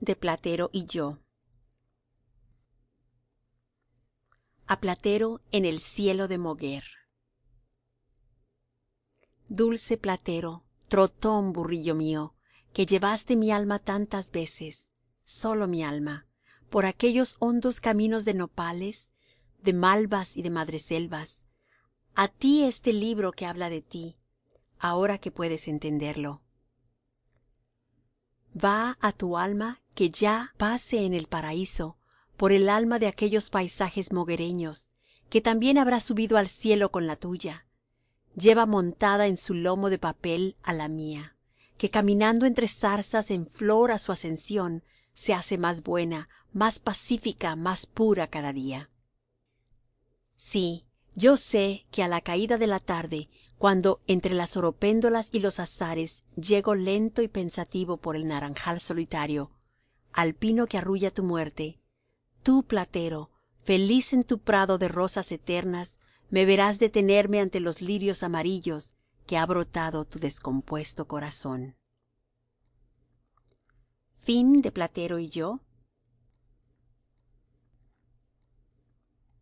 de platero y yo. A platero en el cielo de moguer. Dulce platero trotón burrillo mío que llevaste mi alma tantas veces sólo mi alma por aquellos hondos caminos de nopales de malvas y de madreselvas. Á ti este libro que habla de ti ahora que puedes entenderlo va á tu alma que ya pase en el paraíso por el alma de aquellos paisajes moguereños que también habrá subido al cielo con la tuya. Lleva montada en su lomo de papel á la mía que caminando entre zarzas en flor á su ascensión se hace más buena más pacífica más pura cada día. Sí yo sé que á la caída de la tarde cuando entre las oropéndolas y los azahares llego lento y pensativo por el naranjal solitario al pino que arrulla tu muerte. Tú platero feliz en tu prado de rosas eternas me verás detenerme ante los lirios amarillos que ha brotado tu descompuesto corazón. Platero y yo